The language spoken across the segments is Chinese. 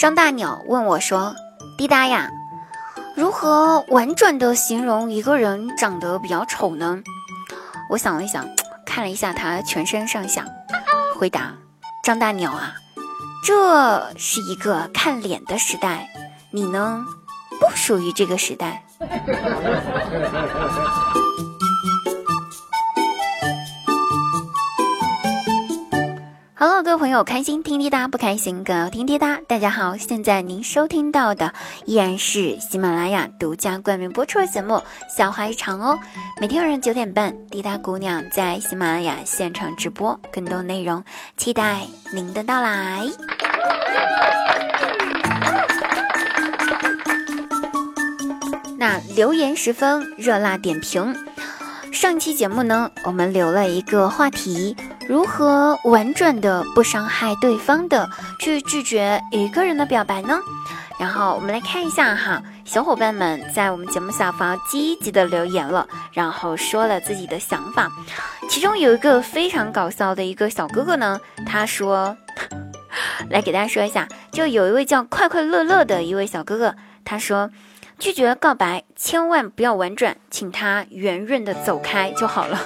张大鸟问我说：“滴答呀，如何婉转的形容一个人长得比较丑呢？”我想了一想，看了一下他全身上下，回答：“张大鸟啊，这是一个看脸的时代，你呢，不属于这个时代。”朋友，开心听滴答不开心更要听滴答。大家好，现在您收听到的依然是喜马拉雅独家冠名播出的节目《笑话一场》哦。每天晚上九点半，滴答姑娘在喜马拉雅现场直播，更多内容期待您的到来。那留言十分热辣点评。上期节目呢，我们留了一个话题。如何婉转的不伤害对方的去拒绝一个人的表白呢？然后我们来看一下哈，小伙伴们在我们节目下方积极的留言了，然后说了自己的想法。其中有一个非常搞笑的一个小哥哥呢，他说，来给大家说一下，就有一位叫快快乐乐的一位小哥哥，他说。拒绝告白，千万不要婉转，请他圆润的走开就好了。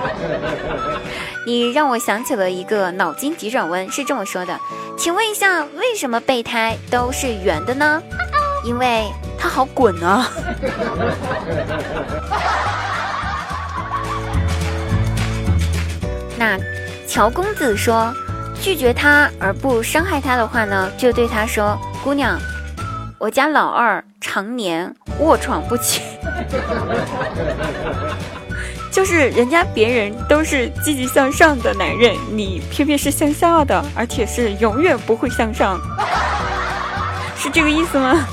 你让我想起了一个脑筋急转弯，是这么说的：请问一下，为什么备胎都是圆的呢？因为它好滚啊。那乔公子说，拒绝他而不伤害他的话呢，就对他说：姑娘。我家老二常年卧床不起，就是人家别人都是积极向上的男人，你偏偏是向下的，而且是永远不会向上，是这个意思吗？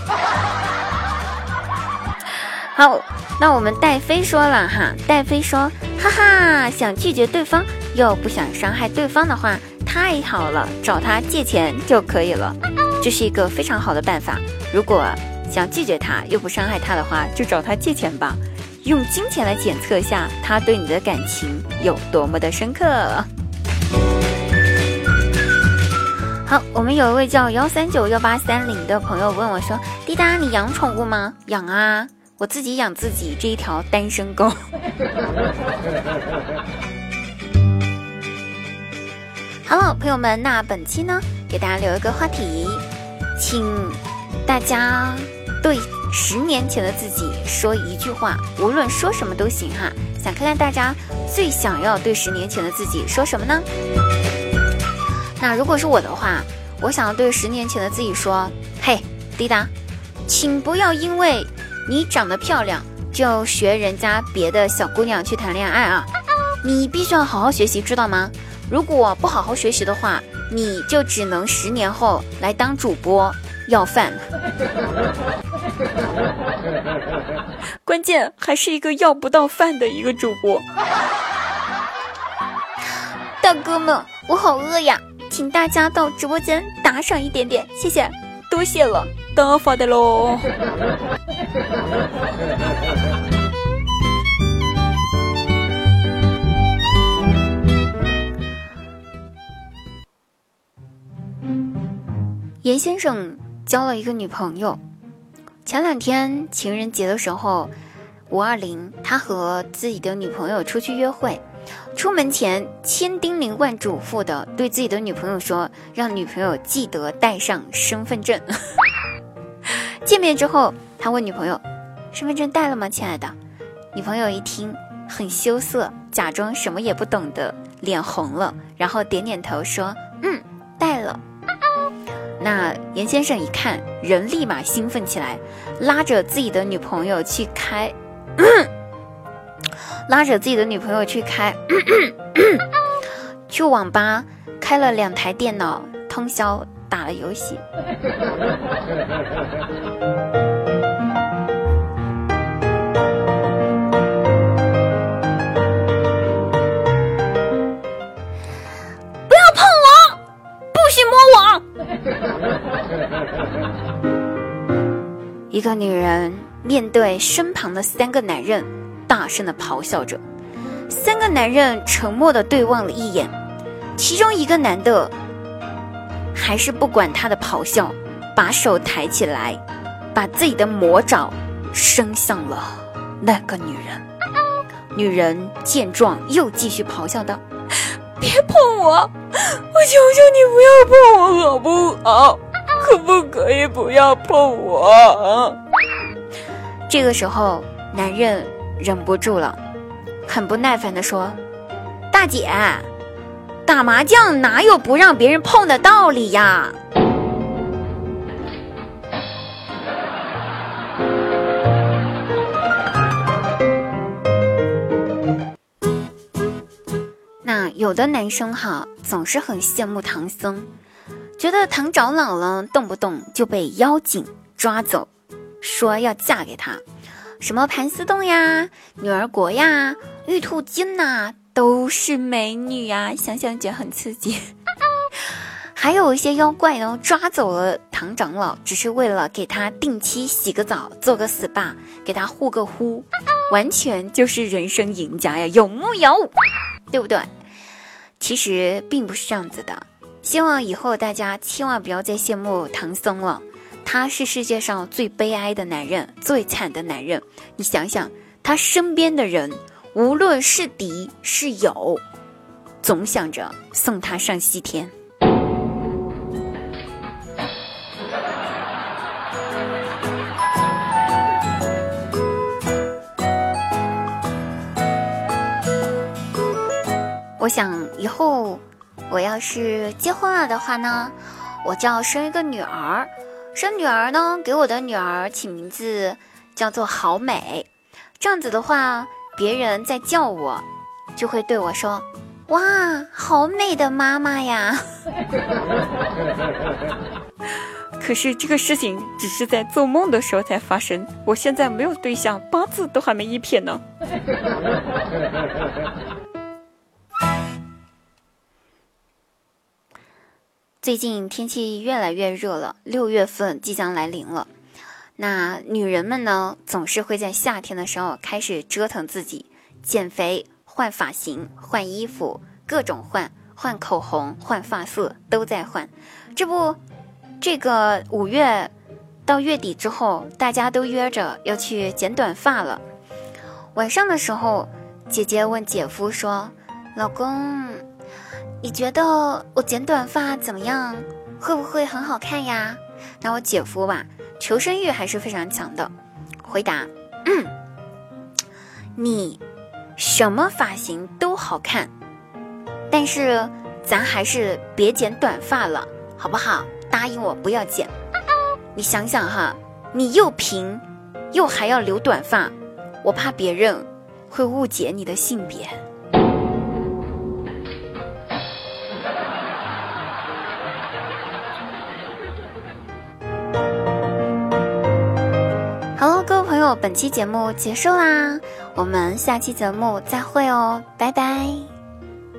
好，那我们戴飞说了哈，戴飞说，哈哈，想拒绝对方又不想伤害对方的话，太好了，找他借钱就可以了。这是一个非常好的办法。如果想拒绝他又不伤害他的话，就找他借钱吧，用金钱来检测一下他对你的感情有多么的深刻。好，我们有一位叫幺三九幺八三零的朋友问我说：“滴答，你养宠物吗？”“养啊，我自己养自己这一条单身狗。”好了，朋友们，那本期呢，给大家留一个话题。请大家对十年前的自己说一句话，无论说什么都行哈。想看看大家最想要对十年前的自己说什么呢？那如果是我的话，我想要对十年前的自己说：嘿，滴答，请不要因为你长得漂亮就学人家别的小姑娘去谈恋爱啊！你必须要好好学习，知道吗？如果不好好学习的话，你就只能十年后来当主播要饭，关键还是一个要不到饭的一个主播。大哥们，我好饿呀，请大家到直播间打赏一点点，谢谢，多谢了，大发的喽。严先生交了一个女朋友。前两天情人节的时候，五二零，他和自己的女朋友出去约会，出门前千叮咛万嘱咐的对自己的女朋友说，让女朋友记得带上身份证。见面之后，他问女朋友：“身份证带了吗，亲爱的？”女朋友一听，很羞涩，假装什么也不懂的，脸红了，然后点点头说：“嗯，带了。”那严先生一看，人立马兴奋起来，拉着自己的女朋友去开，拉着自己的女朋友去开，去网吧开了两台电脑，通宵打了游戏。一个女人面对身旁的三个男人，大声的咆哮着。三个男人沉默的对望了一眼，其中一个男的还是不管他的咆哮，把手抬起来，把自己的魔爪伸向了那个女人。女人见状，又继续咆哮道：“别碰我！我求求你不要碰我，好不好？可不可以不要碰我？”这个时候，男人忍不住了，很不耐烦地说：“大姐。”打麻将哪有不让别人碰的道理呀？有的男生哈，总是很羡慕唐僧，觉得唐长老了动不动就被妖精抓走，说要嫁给他，什么盘丝洞呀、女儿国呀、玉兔精呐。都是美女呀，想想觉得很刺激。还有一些妖怪呢，抓走了唐长老，只是为了给他定期洗个澡，做个 SPA，给他护个肤，完全就是人生赢家呀，有木有？对不对？其实并不是这样子的。希望以后大家千万不要再羡慕唐僧了，他是世界上最悲哀的男人，最惨的男人。你想想，他身边的人。无论是敌是友，总想着送他上西天。我想以后我要是结婚了的话呢，我就要生一个女儿。生女儿呢，给我的女儿起名字叫做好美。这样子的话。别人在叫我，就会对我说：“哇，好美的妈妈呀！”可是这个事情只是在做梦的时候才发生。我现在没有对象，八字都还没一撇呢。最近天气越来越热了，六月份即将来临了。那女人们呢，总是会在夏天的时候开始折腾自己，减肥、换发型、换衣服，各种换，换口红、换发色，都在换。这不，这个五月到月底之后，大家都约着要去剪短发了。晚上的时候，姐姐问姐夫说：“老公，你觉得我剪短发怎么样？会不会很好看呀？”那我姐夫吧。求生欲还是非常强的，回答：嗯，你什么发型都好看，但是咱还是别剪短发了，好不好？答应我不要剪。你想想哈，你又平，又还要留短发，我怕别人会误解你的性别。本期节目结束啦，我们下期节目再会哦，拜拜。